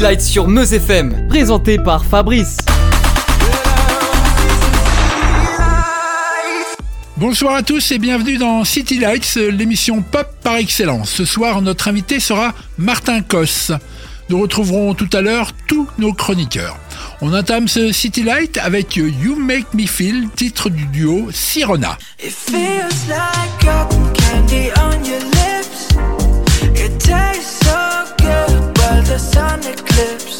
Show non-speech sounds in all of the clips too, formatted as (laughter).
City Lights sur Meuse FM, présenté par Fabrice. Bonsoir à tous et bienvenue dans City Lights, l'émission pop par excellence. Ce soir, notre invité sera Martin Cos. Nous retrouverons tout à l'heure tous nos chroniqueurs. On entame ce City Light avec You Make Me Feel, titre du duo Sirona. It feels like cotton candy on your lips. It tastes so good, but the sun eclipse.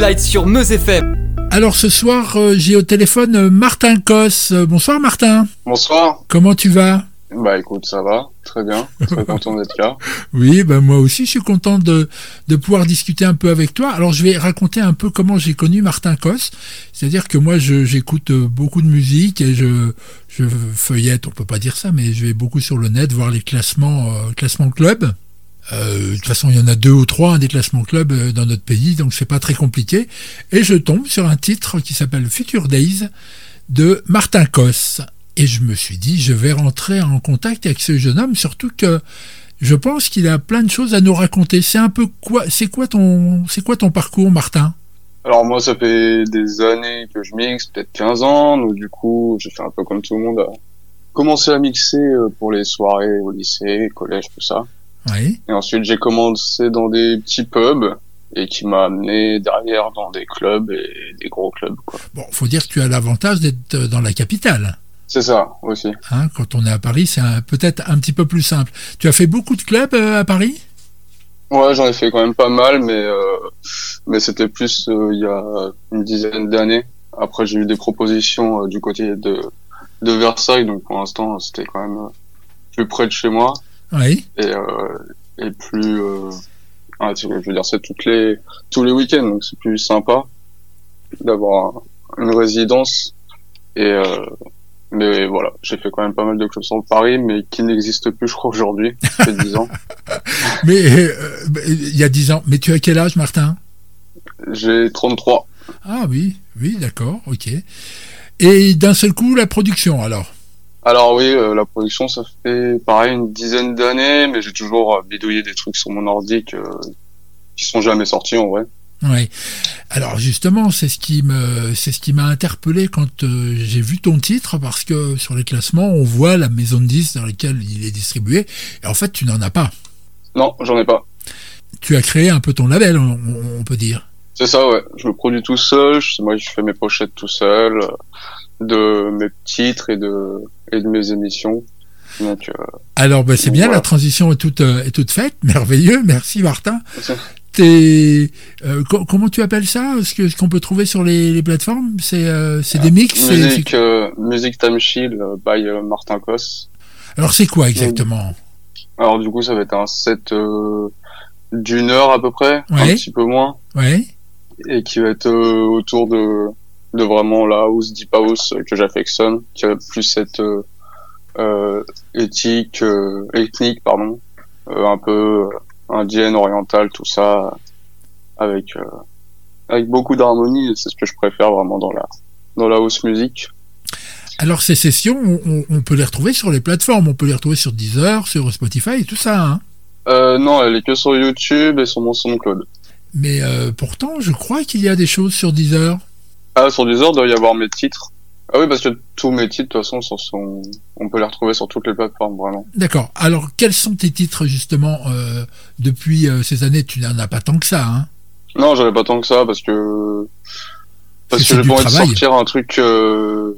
City Lights sur Meuse FM. Alors ce soir, euh, j'ai au téléphone euh, Martin Cos. Euh, bonsoir Martin. Bonsoir. Comment tu vas? Bah écoute, ça va, très bien, très content d'être là. (laughs) Oui, ben moi aussi, je suis content de, de pouvoir discuter un peu avec toi. Alors, je vais raconter un peu comment j'ai connu Martin Cos. C'est-à-dire que moi, je- j'écoute beaucoup de musique et je, je feuillette, on peut pas dire ça, mais je vais beaucoup sur le net voir les classements, euh, classements club. Euh, de toute façon, il y en a deux ou trois hein, des classements club euh, dans notre pays, donc c'est pas très compliqué. Et je tombe sur un titre qui s'appelle Future Days de Martin Cos. Et je me suis dit, je vais rentrer en contact avec ce jeune homme, surtout que je pense qu'il a plein de choses à nous raconter. C'est un peu quoi C'est quoi ton c'est quoi ton parcours, Martin? Alors moi, ça fait des années que je mixe, peut-être 15 ans, donc du coup, j'ai fait un peu comme tout le monde, euh, commencé à mixer pour les soirées au lycée, collège, tout ça. Oui. Et ensuite, j'ai commencé dans des petits pubs et qui m'a amené derrière dans des clubs et des gros clubs, quoi. Bon, faut dire que tu as l'avantage d'être dans la capitale. C'est ça, aussi. Hein, quand on est à Paris, c'est peut-être un petit peu plus simple. Tu as fait beaucoup de clubs euh, à Paris? Ouais, j'en ai fait quand même pas mal, mais euh, mais c'était plus euh, il y a une dizaine d'années. Après, j'ai eu des propositions du côté de de Versailles, donc pour l'instant, c'était quand même plus près de chez moi Oui. et euh, et plus ah, je veux dire c'est toutes les tous les week-ends, donc c'est plus sympa d'avoir une résidence et euh, mais voilà, j'ai fait quand même pas mal de clubs sur Paris, mais qui n'existent plus, je crois, aujourd'hui. Ça fait 10 ans. (laughs) Mais euh, il y a dix ans. Mais tu as quel âge, Martin? J'ai 33. Ah oui, oui, d'accord, ok. Et d'un seul coup, la production, alors? Alors oui, euh, la production, ça fait pareil une dizaine d'années, mais j'ai toujours euh, bidouillé des trucs sur mon ordi que, qui sont jamais sortis en vrai. Oui. Alors justement, c'est ce qui me, c'est ce qui m'a interpellé quand euh, j'ai vu ton titre, parce que sur les classements, on voit la maison de disques dans laquelle il est distribué, et en fait, tu n'en as pas. Non, j'en ai pas. Tu as créé un peu ton label, on, on peut dire. C'est ça, ouais. Je me produis tout seul. Je, moi, je fais mes pochettes tout seul, euh, de mes titres et de et de mes émissions. Donc, euh, Alors, bah, c'est bien, Voilà. la transition est toute, euh, est toute faite. Merveilleux, merci Martin. T'es, euh, co- comment tu appelles ça? Ce que- ce qu'on peut trouver sur les, les plateformes? C'est euh, c'est des mix musique, musique Time Shield by Martin Cos. Alors, c'est quoi exactement? Alors du coup, ça va être un set d'une heure à peu près, un petit peu moins, Ouais. et qui va être autour de de vraiment la house, deep house que j'affectionne, qui a plus cette euh, euh, éthique, euh, ethnique, pardon, euh, un peu euh, indienne, orientale, tout ça, avec euh, avec beaucoup d'harmonie. C'est ce que je préfère vraiment dans la dans la house music. Alors, ces sessions, on, on- peut les retrouver sur les plateformes. On peut les retrouver sur Deezer, sur Spotify et tout ça. Hein. Euh, non, elle est que sur YouTube et sur mon SoundCloud. Mais euh, pourtant, je crois qu'il y a des choses sur Deezer. Ah, sur Deezer, il doit y avoir mes titres. Ah oui, parce que tous mes titres, de toute façon, sont, sont- on peut les retrouver sur toutes les plateformes, vraiment. D'accord. Alors, quels sont tes titres, justement, euh, depuis euh, ces années? Tu n'en as pas tant que ça, hein Non, j'en ai pas tant que ça, parce que... Parce que j'ai pas envie de sortir un truc... Euh,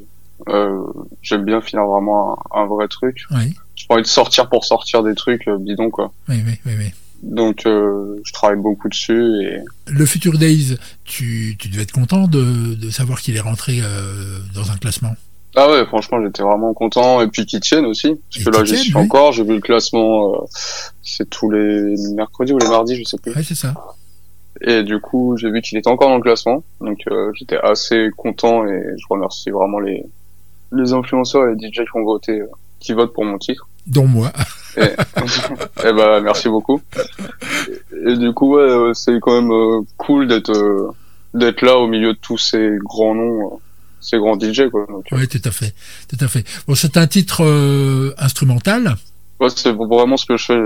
euh, J'aime bien finir vraiment un, un vrai truc. Oui, J'ai pas envie de sortir pour sortir des trucs euh, bidons, quoi. oui, oui, oui. oui. Donc, euh, je travaille beaucoup dessus, et... Le Future Days, tu, tu devais être content de, de savoir qu'il est rentré euh, dans un classement? Ah ouais, franchement, j'étais vraiment content. Et puis qu'ils tiennent aussi. Parce Et que là, j'y suis oui. encore. J'ai vu le classement, euh, c'est tous les mercredis ou les mardis, je sais plus. Ouais, c'est ça. Et du coup, j'ai vu qu'il était encore dans le classement. Donc, euh, j'étais assez content et je remercie vraiment les, les influenceurs et les DJ qui ont voté, euh, qui votent pour mon titre. Dont moi. (laughs) Et, (laughs) et bah, merci beaucoup. Et, et du coup, ouais, euh, c'est quand même euh, cool d'être, euh, d'être là au milieu de tous ces grands noms, euh, ces grands DJ, quoi. Donc, euh, Oui, tout à fait. Tout à fait. Bon, c'est un titre euh, instrumental. ouais, c'est vraiment ce que je fais.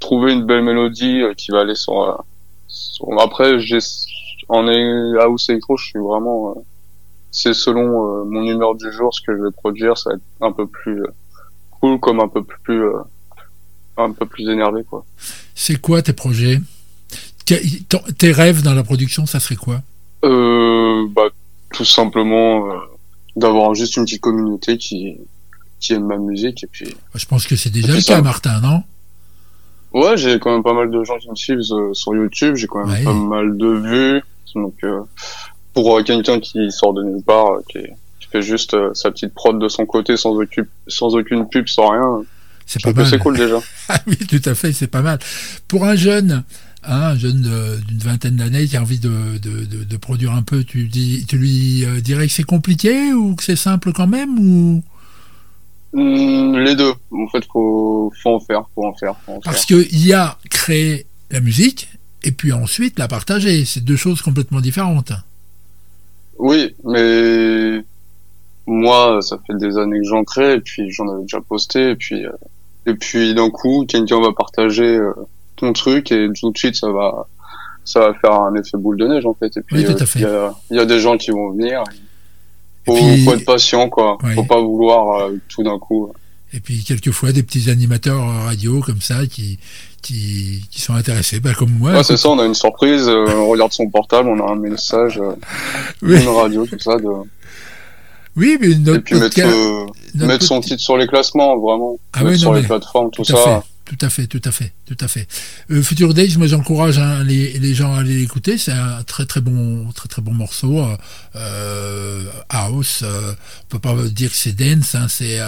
Trouver une belle mélodie euh, qui va aller sur, sur- après, j'ai, en house electro, je suis vraiment, euh, c'est selon euh, mon humeur du jour, ce que je vais produire, ça va être un peu plus euh, cool, comme un peu plus, euh, un peu plus énervé, quoi. C'est quoi tes projets? Tes rêves dans la production, ça serait quoi? Euh, bah, tout simplement, euh, d'avoir juste une petite communauté qui, qui aime ma musique, et puis, Je pense que c'est déjà le cas, Martin, non? Ouais, j'ai quand même pas mal de gens qui me suivent euh, sur YouTube, j'ai quand même Ouais. pas mal de vues, donc, euh, pour euh, quelqu'un qui sort de nulle part, qui, qui fait juste sa petite prod de son côté sans, sans aucune pub, sans rien, C'est pas mal. c'est cool déjà. (laughs) Ah oui, tout à fait, c'est pas mal. Pour un jeune, hein, un jeune d'une vingtaine d'années qui a envie de, de, de, de produire un peu, tu, dis, tu lui euh, dirais que c'est compliqué ou que c'est simple quand même ou? Hmm, les deux. En fait, faut, faut en faire, faut en faire, faut en faire. Parce qu'il y a créer la musique et puis ensuite la partager. C'est deux choses complètement différentes. Oui, mais moi, ça fait des années que j'en crée, et puis j'en avais déjà posté, et puis euh, et puis d'un coup, quelqu'un va partager euh, ton truc, et tout de suite, ça va ça va faire un effet boule de neige en fait. Et puis Oui, euh, il y, a, il y a des gens qui vont venir. Faut, puis- faut être patient, quoi. Oui. Faut pas vouloir euh, tout d'un coup. Et puis quelquefois des petits animateurs radio comme ça qui, qui, qui sont intéressés, bah, comme moi. Ouais, c'est ça. On a une surprise. euh, on regarde son portable, on a un message, (laughs) Oui. une radio, tout ça. De... Oui, mais Et notre puis notre mettre son podcast- titre sur les classements, vraiment. Ah mettre ouais, sur non, les plateformes, tout, ça. fait, tout à fait, tout à fait, tout à fait. Euh, Future Days, moi j'encourage hein, les, les gens à aller l'écouter. C'est un très très bon, très très bon morceau. euh, Euh, house, euh, on peut pas dire que c'est dance. Hein, c'est,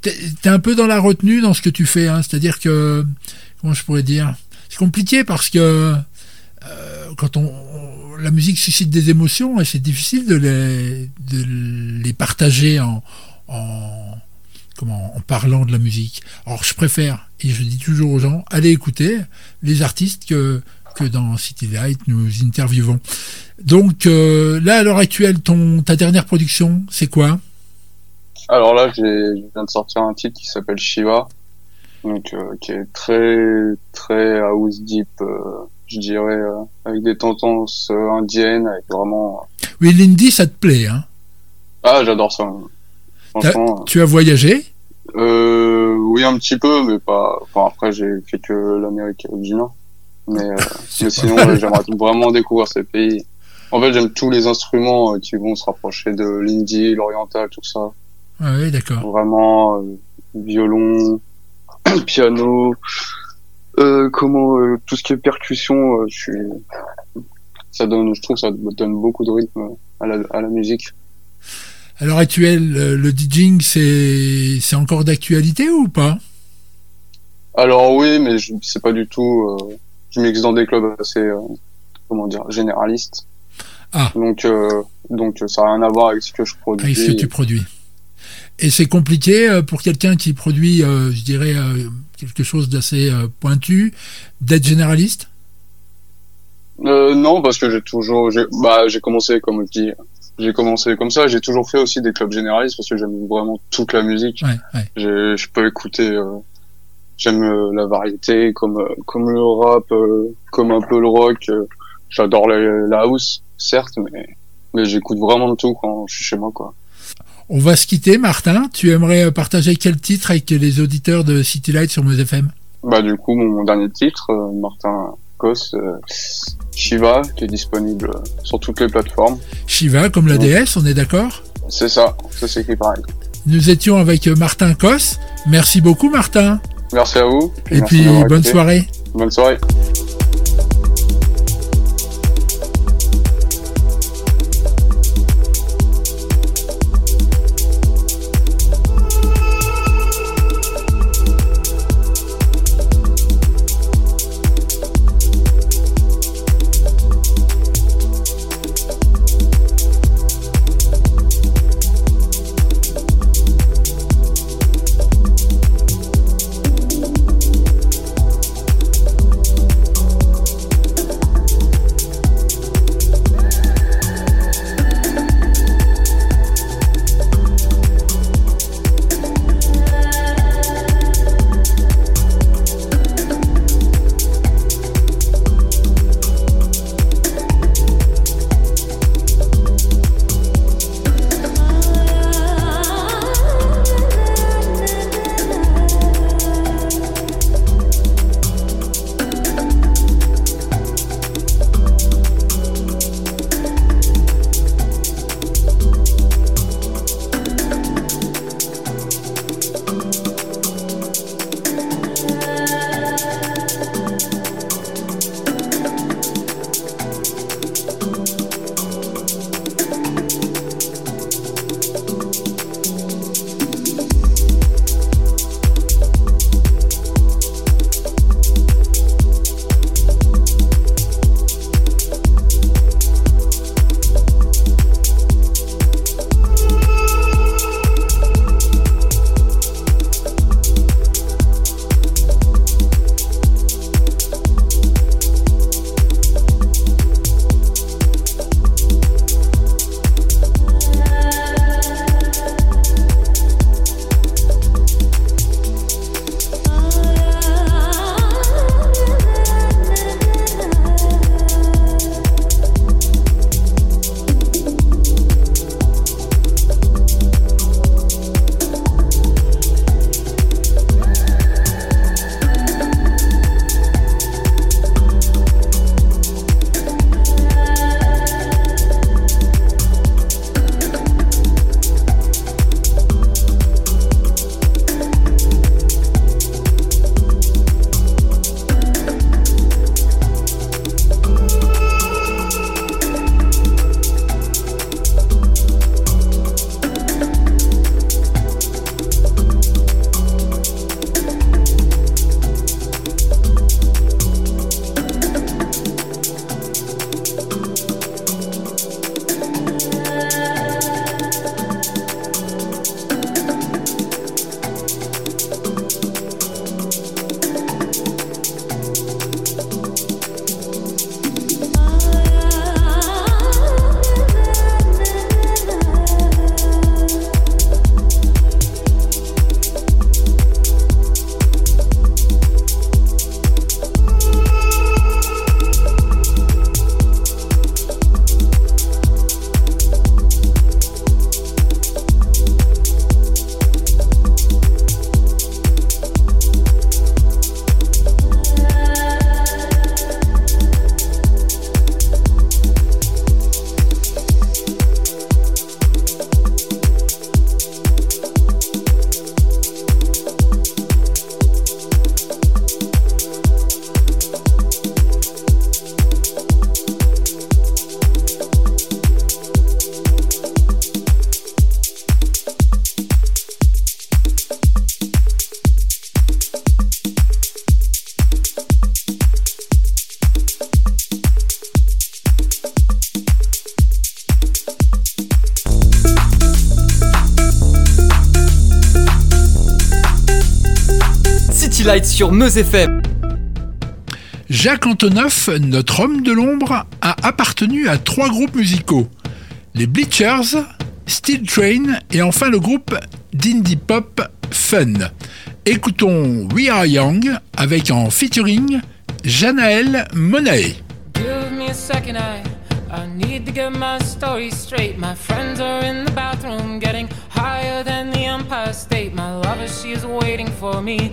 t'es, t'es un peu dans la retenue dans ce que tu fais. Hein, c'est-à-dire que, comment je pourrais dire, c'est compliqué parce que quand on, on- la musique suscite des émotions et c'est difficile de les, de les partager en, en comment, en parlant de la musique. Alors je préfère, et je dis toujours aux gens, allez écouter les artistes que, que dans City Light nous interviewons. Donc euh, là, à l'heure actuelle, ton, ta dernière production, c'est quoi? Alors là, j'ai, je viens de sortir un titre qui s'appelle Shiva, donc euh, qui est très très house deep, euh, je dirais, avec des tendances indiennes, avec vraiment. Oui, Lindy, ça te plaît, hein? Ah, j'adore ça. Franchement, Tu as voyagé? Euh, oui un petit peu, mais pas. Enfin après, j'ai fait que l'Amérique du Nord, mais, euh, (laughs) mais sinon, j'aimerais vraiment découvrir ces pays. En fait, j'aime tous les instruments euh, qui vont se rapprocher de l'indie, l'oriental, tout ça. Ah oui, d'accord. Vraiment euh, violon, (clears throat) piano, euh, comment euh, tout ce qui est percussion, je suis ça donne je trouve que ça donne beaucoup de rythme à la, à la musique. À l'heure actuelle, euh, le DJing, c'est encore d'actualité ou pas? Alors oui, mais je c'est pas du tout euh, je mixe dans des clubs assez euh, comment dire, généralistes. Ah. Donc euh, donc ça n'a rien à voir avec ce que je produis. avec ce que tu produis Et c'est compliqué pour quelqu'un qui produit, je dirais, quelque chose d'assez pointu, d'être généraliste? Euh, non, parce que j'ai toujours, j'ai, bah, j'ai commencé, comme je dis, j'ai commencé comme ça. J'ai toujours fait aussi des clubs généralistes parce que j'aime vraiment toute la musique. Ouais, ouais. J'ai- je peux écouter, euh, j'aime euh, la variété, comme euh, comme le rap, comme un peu le rock. J'adore la, la house, certes, mais mais j'écoute vraiment de tout quand je suis chez moi, quoi. On va se quitter, Martin. Tu aimerais partager quel titre avec les auditeurs de City Light sur Meuse FM Bah du coup, mon, mon dernier titre, Martin Euh, Shiva, qui est disponible euh, sur toutes les plateformes. Shiva, comme la déesse, on est d'accord? C'est ça, ça s'écrit pareil. Nous étions avec euh, Martin Cos. Merci beaucoup, Martin. Merci à vous. Et puis, bonne écouté. soirée. Bonne soirée. Sur Meuse FM. Jacques Antonoff, notre homme de l'ombre, a appartenu à trois groupes musicaux. Les Bleachers, Steel Train et enfin le groupe d'indie pop Fun. Écoutons We Are Young avec en featuring Janaël Monae. Give me a second, I, I need to get my story straight. My friends are in the bathroom getting higher than the Empire State. My lover, she is waiting for me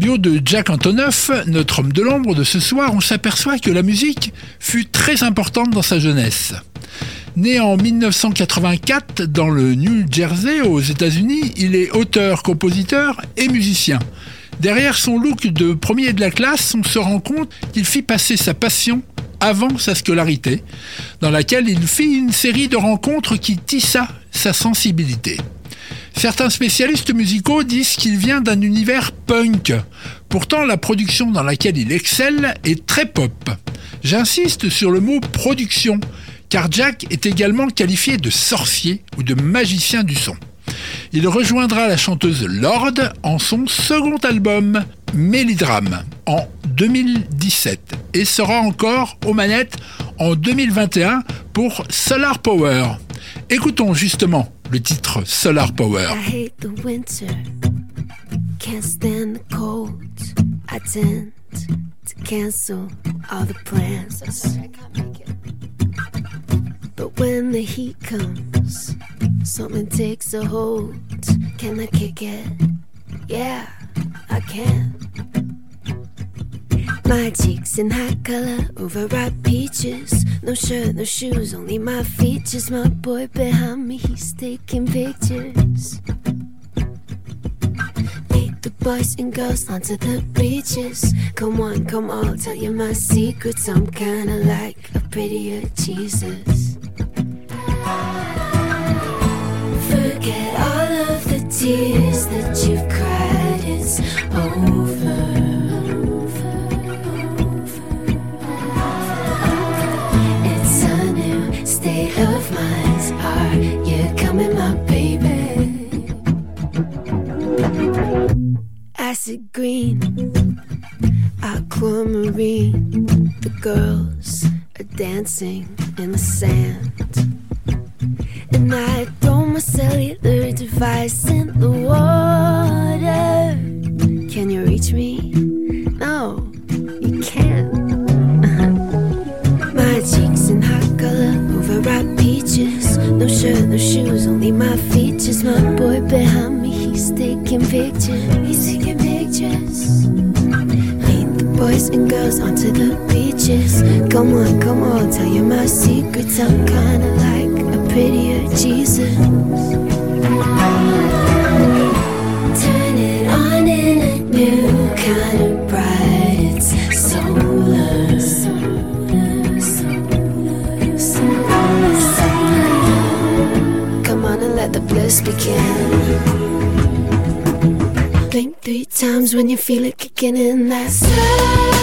Bio de Jack Antonoff, notre homme de l'ombre de ce soir, on s'aperçoit que la musique fut très importante dans sa jeunesse. Né en 1984 dans le New Jersey aux États-Unis, il est auteur, compositeur et musicien. Derrière son look de premier de la classe, on se rend compte qu'il fit passer sa passion avant sa scolarité, dans laquelle il fit une série de rencontres qui tissa sa sensibilité. Certains spécialistes musicaux disent qu'il vient d'un univers punk. Pourtant, la production dans laquelle il excelle est très pop. J'insiste sur le mot production, car Jack est également qualifié de sorcier ou de magicien du son. Il rejoindra la chanteuse Lord en son second album, Mélidrame, en 2017 et sera encore aux manettes en 2021 pour Solar Power. Écoutons justement le titre Solar Power. I hate the winter, can't stand the cold. I tend to cancel all the plans. But when the heat comes, something takes a hold. Can I kick it? Yeah, I can. My cheeks in hot color, overripe peaches. No shirt, no shoes, only my features. My boy behind me, he's taking pictures. Meet the boys and girls onto the beaches. Come on, come on, tell you my secrets. I'm kinda like a prettier Jesus. Forget all of the tears that you've cried. It's over. State of mind. Are you coming, my baby? Acid green, aquamarine. The girls are dancing in the sand. And I throw my cellular device in the water. Can you reach me? No, you can't. Overripe peaches. No shirt, no shoes, only my features. My boy behind me, he's taking pictures. He's taking pictures. Meet the boys and girls onto the beaches. Come on, come on, tell you my secrets. I'm kinda like a prettier Jesus. Turn it on in a new kind of bright. It's solar. Let the bliss begin. Blink three times when you feel it kicking in. That's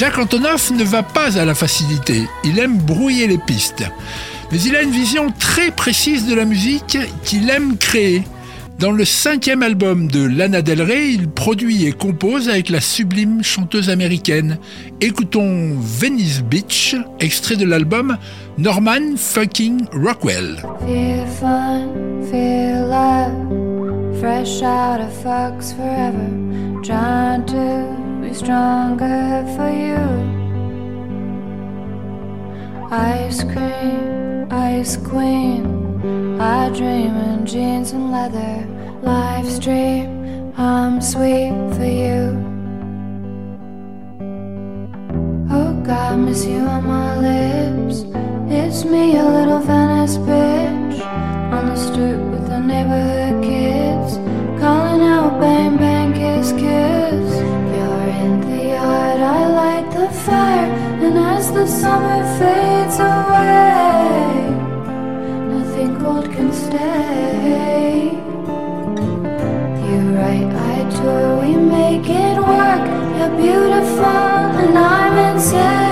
Jacques Antonoff ne va pas à la facilité, il aime brouiller les pistes. Mais il a une vision très précise de la musique qu'il aime créer. Dans le cinquième album de Lana Del Rey, il produit et compose avec la sublime chanteuse américaine. Écoutons Venice Beach, extrait de l'album Norman Fucking Rockwell. Stronger for you. Ice cream, ice queen. I dream in jeans and leather. Live stream, I'm sweet for you. Oh God, miss you on my lips. It's me, a little Venice bitch. On the stoop with the neighborhood the summer fades away, nothing cold can stay. You're right, I tour, we make it work. You're beautiful, and I'm insane.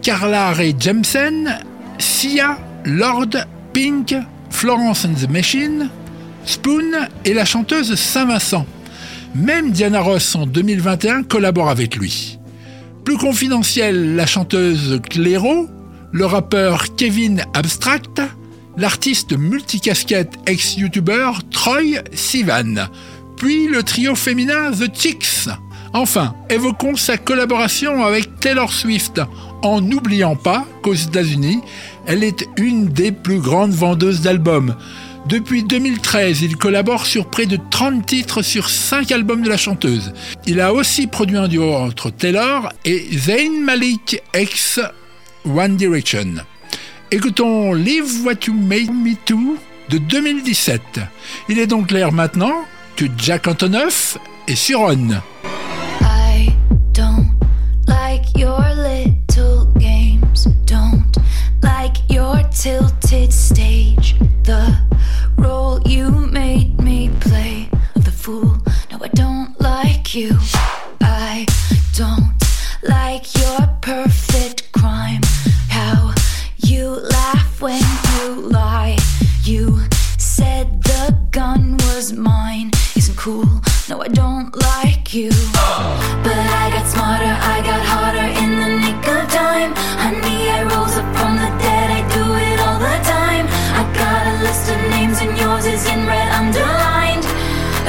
Carla Ray Jepsen, Sia, Lord, Pink, Florence and the Machine, Spoon et la chanteuse Saint-Vincent. Même Diana Ross en 2021 collabore avec lui. Plus confidentiel, la chanteuse Clairo, le rappeur Kevin Abstract, l'artiste multicasquette ex-youtubeur Troy Sivan, puis le trio féminin The Chicks. Enfin, évoquons sa collaboration avec Taylor Swift, en n'oubliant pas qu'aux États-Unis, elle est une des plus grandes vendeuses d'albums. Depuis 2013, il collabore sur près de 30 titres sur 5 albums de la chanteuse. Il a aussi produit un duo entre Taylor et Zayn Malik, ex One Direction. Écoutons Live What You Made Me To de 2017. Il est donc l'heure maintenant que Jack Antonoff est sur On. Your little games. Don't like your tilted stage. The role you made me play of the fool. No, I don't like you. I don't like your perfect crime. How you laugh when you lie. You said the gun was mine. Isn't cool. No, I don't like you. But I got smarter, I got harder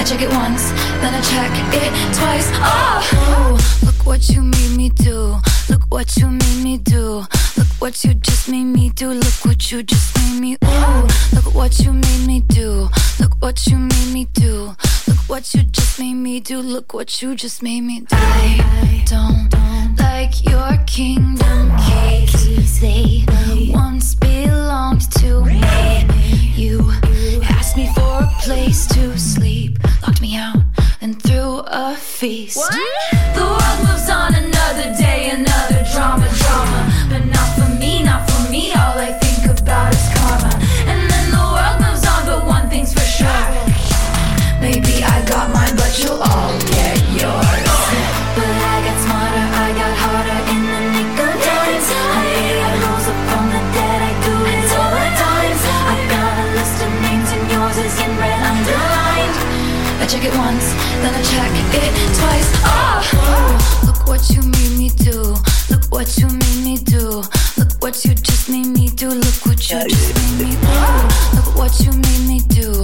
check it once, then I check it twice. Oh, look what you made me do. Look what you made me do. Look what you just made me do. Look what you just made me. Ooh, look what you made me do. Look what you made me do. What you just made me do. Look what you just made me do. I don't like your kingdom keys. They once belonged to me. You asked me for a place to sleep, locked me out, and threw a feast. The world moves on another day, another drama, drama. But not for me, not for me. All I think about is karma. Maybe I got mine, but you'll all get yours. But I got smarter, I got harder in the nick of time. I rose up from the dead, I do it all the time. I got a list of names and yours is in red underlined. I check it once, then I check it twice. Oh, look what you made me do. Look what you made me do. Look what you just made me do. Look what you just made me do. Look what you made me do.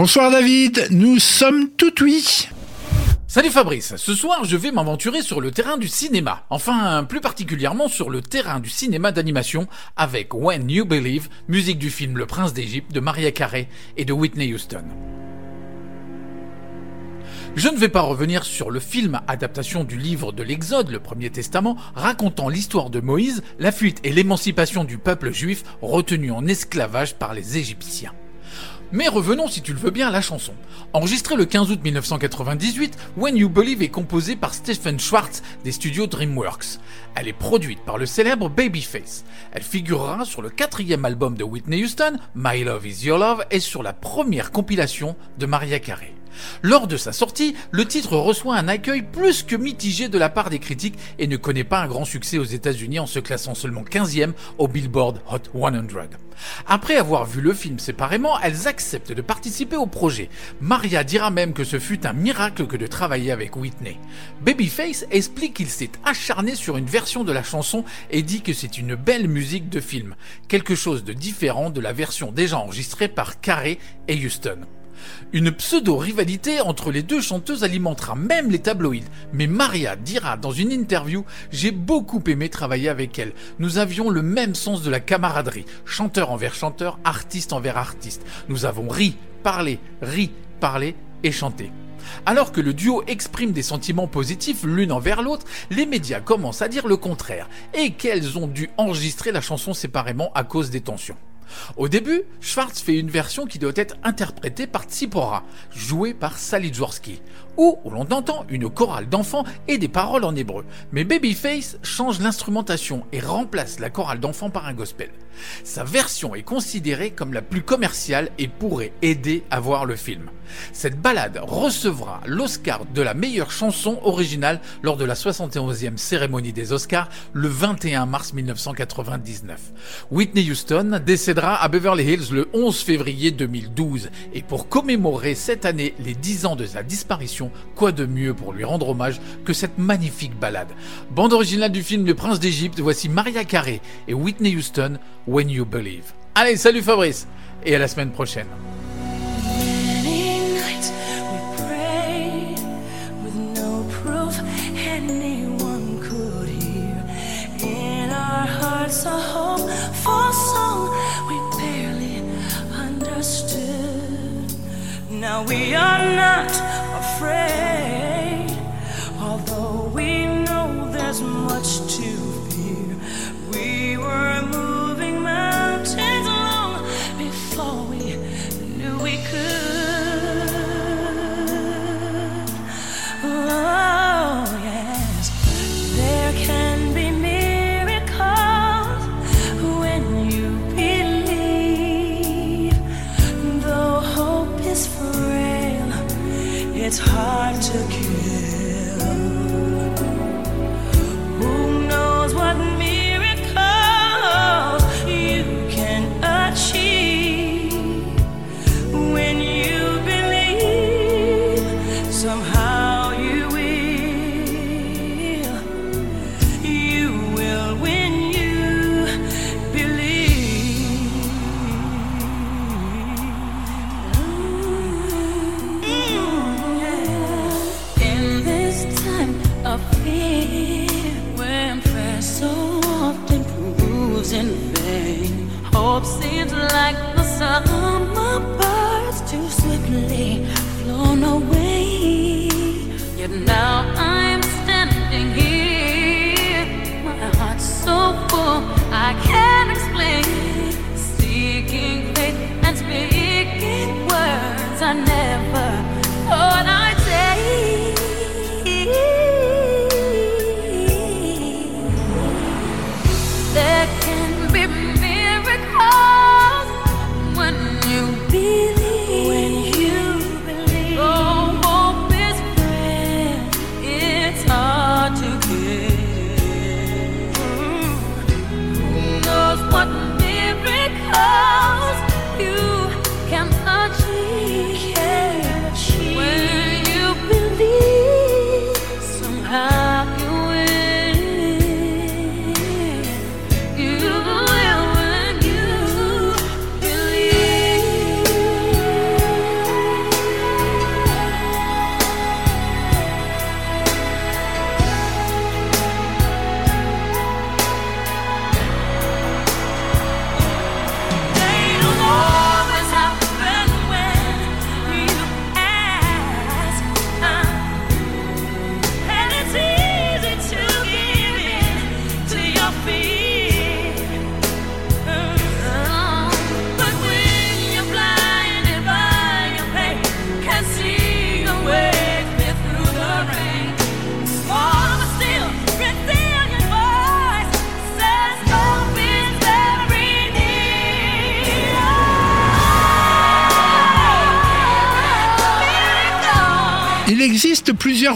Bonsoir David, nous sommes tout oui. Salut Fabrice, ce soir je vais m'aventurer sur le terrain du cinéma, enfin plus particulièrement sur le terrain du cinéma d'animation avec When You Believe, musique du film Le Prince d'Égypte de Maria Carey et de Whitney Houston. Je ne vais pas revenir sur le film adaptation du livre de l'Exode, le Premier Testament, racontant l'histoire de Moïse, la fuite et l'émancipation du peuple juif retenu en esclavage par les Égyptiens. Mais revenons, si tu le veux bien, à la chanson. Enregistrée le 15 août 1998, When You Believe est composée par Stephen Schwartz des studios DreamWorks. Elle est produite par le célèbre Babyface. Elle figurera sur le quatrième album de Whitney Houston, My Love Is Your Love, et sur la première compilation de Maria Carey. Lors de sa sortie, le titre reçoit un accueil plus que mitigé de la part des critiques et ne connaît pas un grand succès aux États-Unis en se classant seulement 15e au Billboard Hot 100. Après avoir vu le film séparément, elles acceptent de participer au projet. Maria dira même que ce fut un miracle que de travailler avec Whitney. Babyface explique qu'il s'est acharné sur une version de la chanson et dit que c'est une belle musique de film, quelque chose de différent de la version déjà enregistrée par Carey et Houston. Une pseudo-rivalité entre les deux chanteuses alimentera même les tabloïds, mais Maria dira dans une interview J'ai beaucoup aimé travailler avec elle. Nous avions le même sens de la camaraderie, chanteur envers chanteur, artiste envers artiste. Nous avons ri, parlé, ri, parlé et chanté. Alors que le duo exprime des sentiments positifs l'une envers l'autre, les médias commencent à dire le contraire et qu'elles ont dû enregistrer la chanson séparément à cause des tensions. Au début, Schwartz fait une version qui doit être interprétée par Tsipora, jouée par Sally où l'on entend une chorale d'enfants et des paroles en hébreu. Mais Babyface change l'instrumentation et remplace la chorale d'enfants par un gospel. Sa version est considérée comme la plus commerciale et pourrait aider à voir le film. Cette balade recevra l'Oscar de la meilleure chanson originale lors de la 71e cérémonie des Oscars le 21 mars 1999. Whitney Houston décédera à Beverly Hills le 11 février 2012 et pour commémorer cette année les 10 ans de sa disparition, quoi de mieux pour lui rendre hommage que cette magnifique balade? Bande originale du film Le Prince d'Égypte, voici Maria Carey et Whitney Houston, When You Believe. Allez, salut Fabrice et à la semaine prochaine. Now we are not afraid, although we know there's much to fear. We were moving it's hard to kill.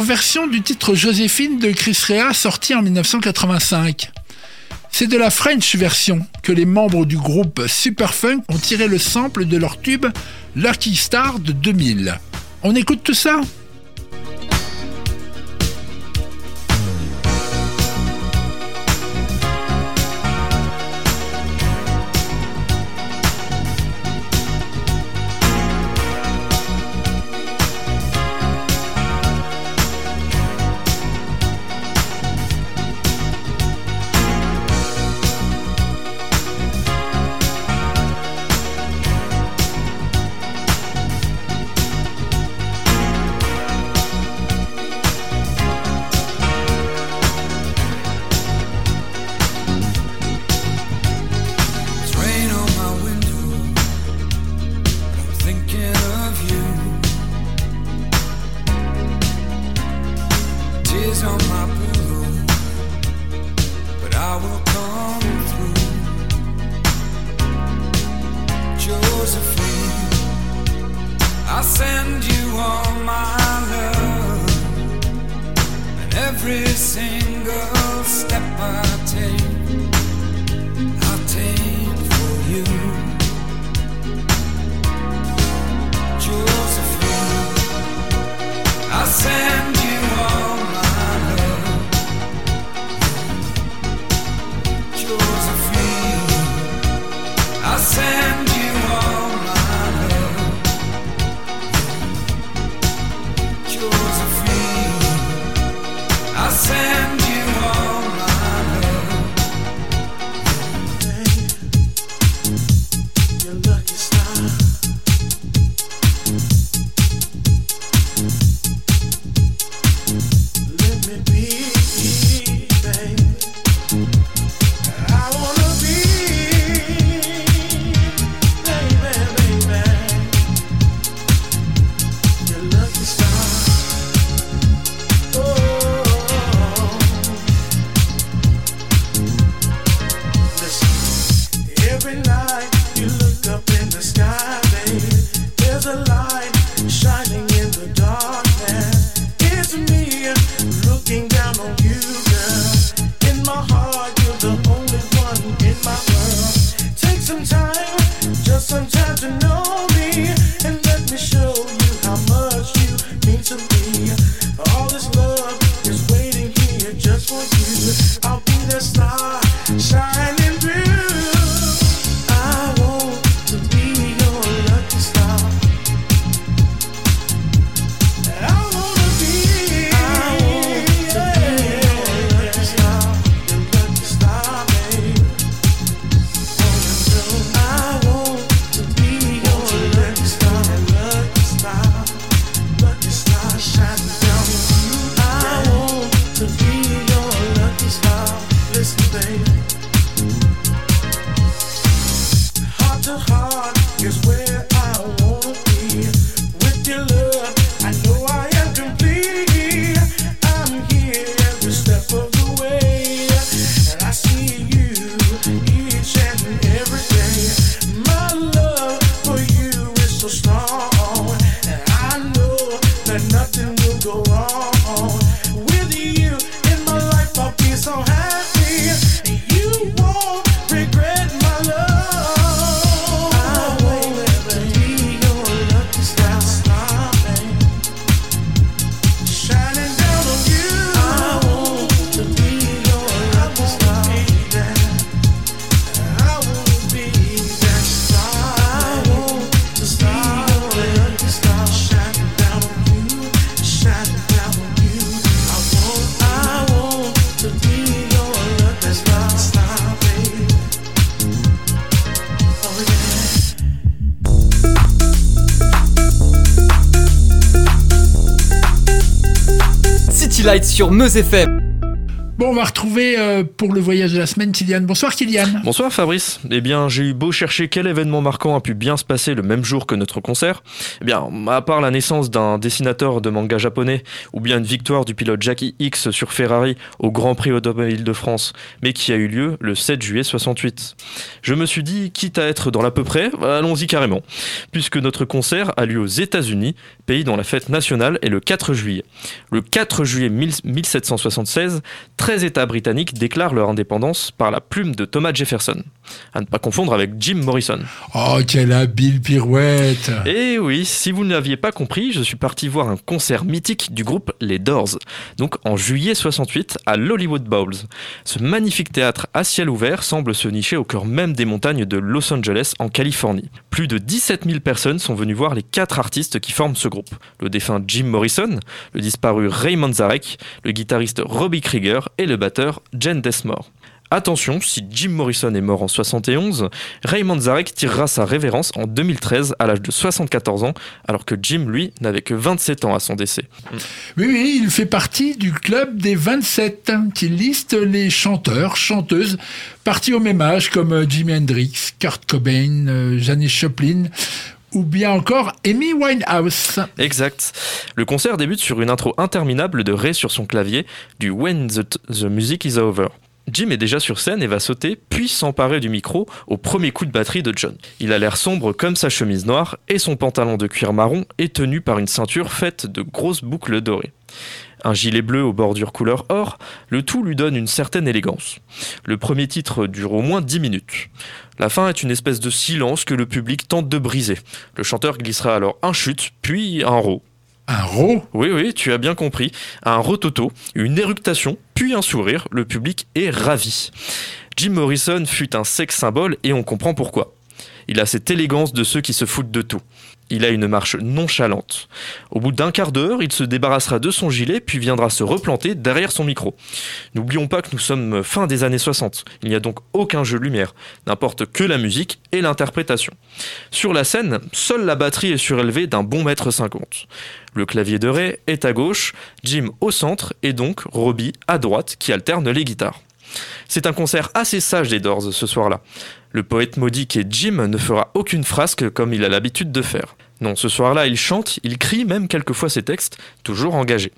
version du titre Joséphine de Chris Rea sorti en 1985. C'est de la French version que les membres du groupe Superfunk ont tiré le sample de leur tube Lucky Star de 2000. On écoute tout ça? every single Meuse FM. Bon, on va retrouver euh, pour le voyage de la semaine Kylian. Bonsoir Kylian. Bonsoir Fabrice. Eh bien, j'ai eu beau chercher quel événement marquant a pu bien se passer le même jour que notre concert. Eh bien, à part la naissance d'un dessinateur de manga japonais ou bien une victoire du pilote Jackie X sur Ferrari au Grand Prix Automobile de France, mais qui a eu lieu le 7 juillet 68. Je me suis dit, quitte à être dans l'à peu près, allons-y carrément, puisque notre concert a lieu aux États-Unis, pays dont la fête nationale est le 4 juillet. Le 4 juillet 1000 1776, 13 États britanniques déclarent leur indépendance par la plume de Thomas Jefferson. À ne pas confondre avec Jim Morrison. Oh, quelle habile pirouette. Et oui, si vous ne l'aviez pas compris, je suis parti voir un concert mythique du groupe Les Doors, donc en juillet 68 à l'Hollywood Bowls. Ce magnifique théâtre à ciel ouvert semble se nicher au cœur même des montagnes de Los Angeles en Californie. Plus de 17 000 personnes sont venues voir les quatre artistes qui forment ce groupe. Le défunt Jim Morrison, le disparu Raymond Zarek, le guitariste Robbie Krieger et le batteur Jen Desmore. Attention, si Jim Morrison est mort en 71, Raymond Zarek tirera sa révérence en 2013 à l'âge de 74 ans, alors que Jim, lui, n'avait que 27 ans à son décès. Oui, oui, il fait partie du club des 27 hein, qui liste les chanteurs, chanteuses partis au même âge comme Jimi Hendrix, Kurt Cobain, euh, Janis Joplin ou bien encore Amy Winehouse. Exact. Le concert débute sur une intro interminable de Ray sur son clavier du When the, the Music is Over. Jim est déjà sur scène et va sauter, puis s'emparer du micro au premier coup de batterie de John. Il a l'air sombre comme sa chemise noire et son pantalon de cuir marron est tenu par une ceinture faite de grosses boucles dorées. Un gilet bleu aux bordures couleur or, le tout lui donne une certaine élégance. Le premier titre dure au moins 10 minutes. La fin est une espèce de silence que le public tente de briser. Le chanteur glissera alors un chute, puis un ro. Un ro Oui, oui, tu as bien compris. Un rototo, une éructation, puis un sourire. Le public est ravi. Jim Morrison fut un sex symbole et on comprend pourquoi. Il a cette élégance de ceux qui se foutent de tout. Il a une marche nonchalante. Au bout d'un quart d'heure, il se débarrassera de son gilet puis viendra se replanter derrière son micro. N'oublions pas que nous sommes fin des années 60. Il n'y a donc aucun jeu de lumière. N'importe que la musique et l'interprétation. Sur la scène, seule la batterie est surélevée d'un bon mètre cinquante. Le clavier de Ray est à gauche, Jim au centre et donc Robbie à droite qui alterne les guitares. C'est un concert assez sage des Doors ce soir-là. Le poète maudit qui est Jim ne fera aucune frasque comme il a l'habitude de faire. Non, ce soir-là, il chante, il crie même quelquefois ses textes, toujours engagés.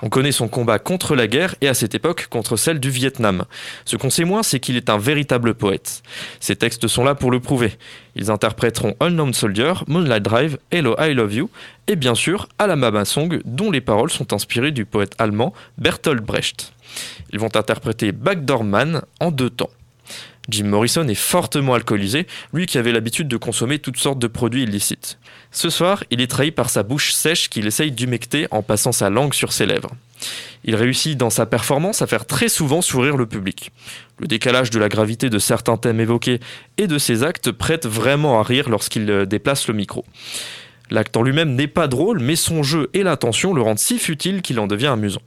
On connaît son combat contre la guerre et à cette époque contre celle du Vietnam. Ce qu'on sait moins, c'est qu'il est un véritable poète. Ses textes sont là pour le prouver. Ils interpréteront Unknown Soldier, Moonlight Drive, Hello I Love You et bien sûr Alabama Song dont les paroles sont inspirées du poète allemand Bertolt Brecht. Ils vont interpréter Backdoor Man en deux temps. Jim Morrison est fortement alcoolisé, lui qui avait l'habitude de consommer toutes sortes de produits illicites. Ce soir, il est trahi par sa bouche sèche qu'il essaye d'humecter en passant sa langue sur ses lèvres. Il réussit dans sa performance à faire très souvent sourire le public. Le décalage de la gravité de certains thèmes évoqués et de ses actes prête vraiment à rire lorsqu'il euh, déplace le micro. L'acte en lui-même n'est pas drôle, mais son jeu et l'intention le rendent si futile qu'il en devient amusant.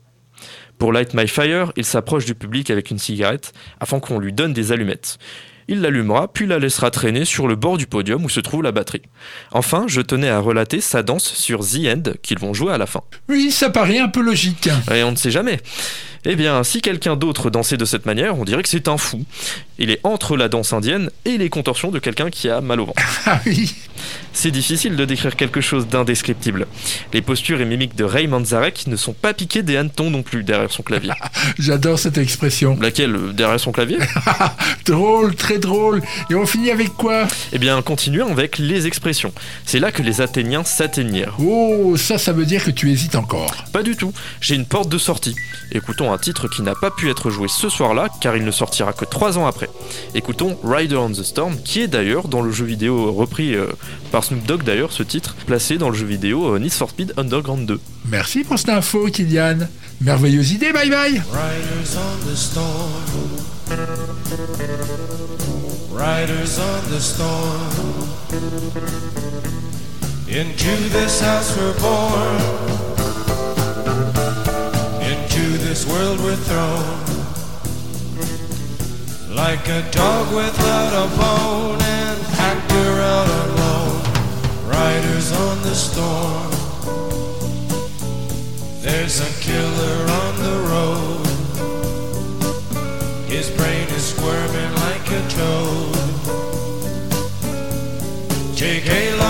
Pour Light My Fire, il s'approche du public avec une cigarette afin qu'on lui donne des allumettes. Il l'allumera, puis la laissera traîner sur le bord du podium où se trouve la batterie. Enfin, je tenais à relater sa danse sur The End qu'ils vont jouer à la fin. Oui, ça paraît un peu logique. Et on ne sait jamais. Eh bien, si quelqu'un d'autre dansait de cette manière, on dirait que c'est un fou. Il est entre la danse indienne et les contorsions de quelqu'un qui a mal au ventre. (laughs) Ah oui C'est difficile de décrire quelque chose d'indescriptible. Les postures et mimiques de Raymond Zarek ne sont pas piquées des hannetons non plus derrière son clavier. (laughs) J'adore cette expression. Laquelle Derrière son clavier? (laughs) Drôle, très drôle. Et on finit avec quoi? Eh bien, continuons avec les expressions. C'est là que les Athéniens s'atteignirent. Oh, ça, ça veut dire que tu hésites encore. Pas du tout, j'ai une porte de sortie. Écoutons un titre qui n'a pas pu être joué ce soir-là car il ne sortira que 3 ans après. Écoutons Rider on the Storm qui est d'ailleurs dans le jeu vidéo repris euh, par Snoop Dogg d'ailleurs ce titre, placé dans le jeu vidéo euh, Need for Speed Underground 2. Merci pour cette info, Kylian. Merveilleuse idée, bye bye Riders on the storm. Riders on the storm. Into this house we're born. into this world we're thrown. Like a dog without a bone, and actor out alone, riders on the storm. There's a killer on the road. His brain is squirming like a toad. Take a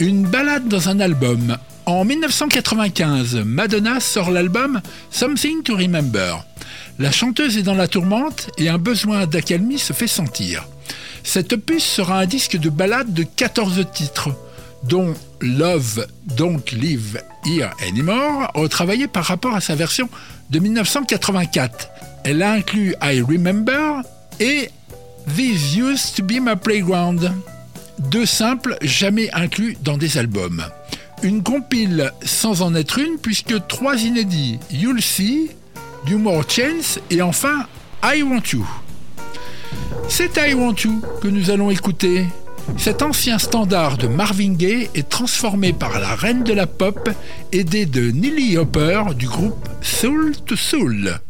Une balade dans un album. En 1995, Madonna sort l'album Something to Remember. La chanteuse est dans la tourmente et un besoin d'accalmie se fait sentir. Cet opus sera un disque de ballade de 14 titres, dont Love Don't Live Here Anymore, retravaillé par rapport à sa version de 1984. Elle a inclus I Remember et This Used to Be My Playground deux simples jamais inclus dans des albums. Une compile sans en être une puisque trois inédits You'll See, Do More Chance et enfin I Want You. C'est I Want You que nous allons écouter. Cet ancien standard de Marvin Gaye est transformé par la reine de la pop, aidée de Nelly Hopper du groupe Soul to Soul.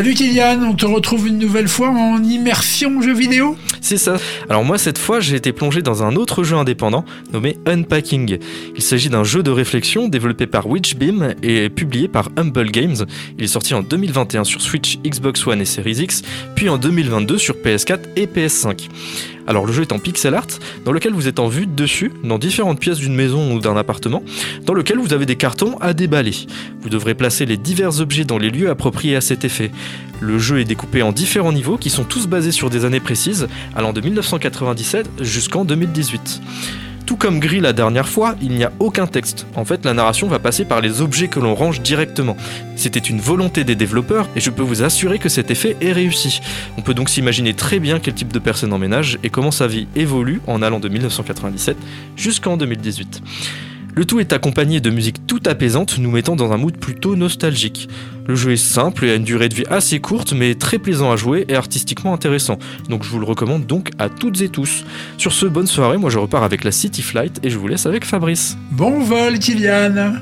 Salut Kylian, on te retrouve une nouvelle fois en immersion jeu vidéo C'est ça. Alors moi cette fois j'ai été plongé dans un autre jeu indépendant nommé Unpacking. Il s'agit d'un jeu de réflexion développé par Witchbeam et publié par Humble Games. Il est sorti en 2021 sur Switch, Xbox One et Series X, puis en 2022 sur PS4 et PS5. Alors le jeu est en pixel art, dans lequel vous êtes en vue de dessus, dans différentes pièces d'une maison ou d'un appartement, dans lequel vous avez des cartons à déballer. Vous devrez placer les divers objets dans les lieux appropriés à cet effet. Le jeu est découpé en différents niveaux qui sont tous basés sur des années précises, allant de 1997 jusqu'en 2018. Tout comme Gris la dernière fois, il n'y a aucun texte. En fait, la narration va passer par les objets que l'on range directement. C'était une volonté des développeurs et je peux vous assurer que cet effet est réussi. On peut donc s'imaginer très bien quel type de personne emménage et comment sa vie évolue en allant de 1997 jusqu'en 2018. Le tout est accompagné de musique tout apaisante, nous mettant dans un mood plutôt nostalgique. Le jeu est simple et a une durée de vie assez courte, mais très plaisant à jouer et artistiquement intéressant. Donc je vous le recommande donc à toutes et tous. Sur ce, bonne soirée, moi je repars avec la City Flight et je vous laisse avec Fabrice. Bon vol Kylian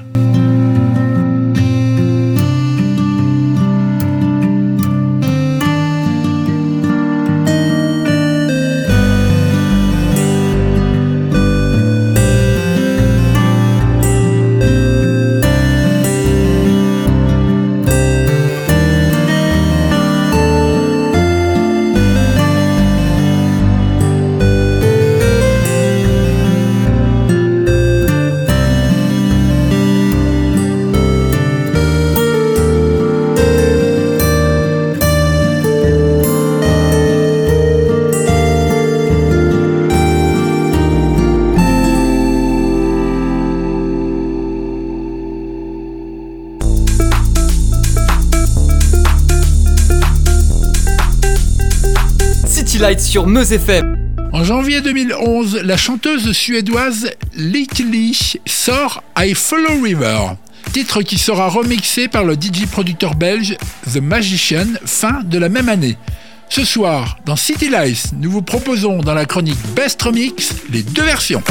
En janvier 2011, la chanteuse suédoise Lykkli sort I Follow River, titre qui sera remixé par le DJ producteur belge The Magician fin de la même année. Ce soir, dans City Lights, nous vous proposons dans la chronique Best Remix les deux versions.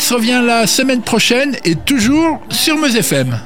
Revient la semaine prochaine et toujours sur Meuse FM.